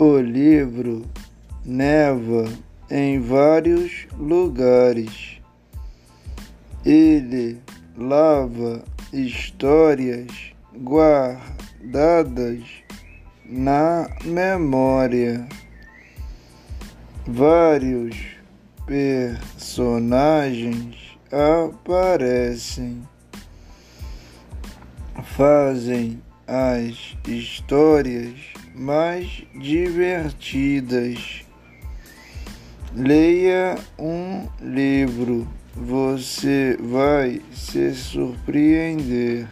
O livro neva em vários lugares. Ele lava histórias guardadas na memória. Vários personagens aparecem, fazem as histórias mais divertidas. Leia um livro, você vai se surpreender.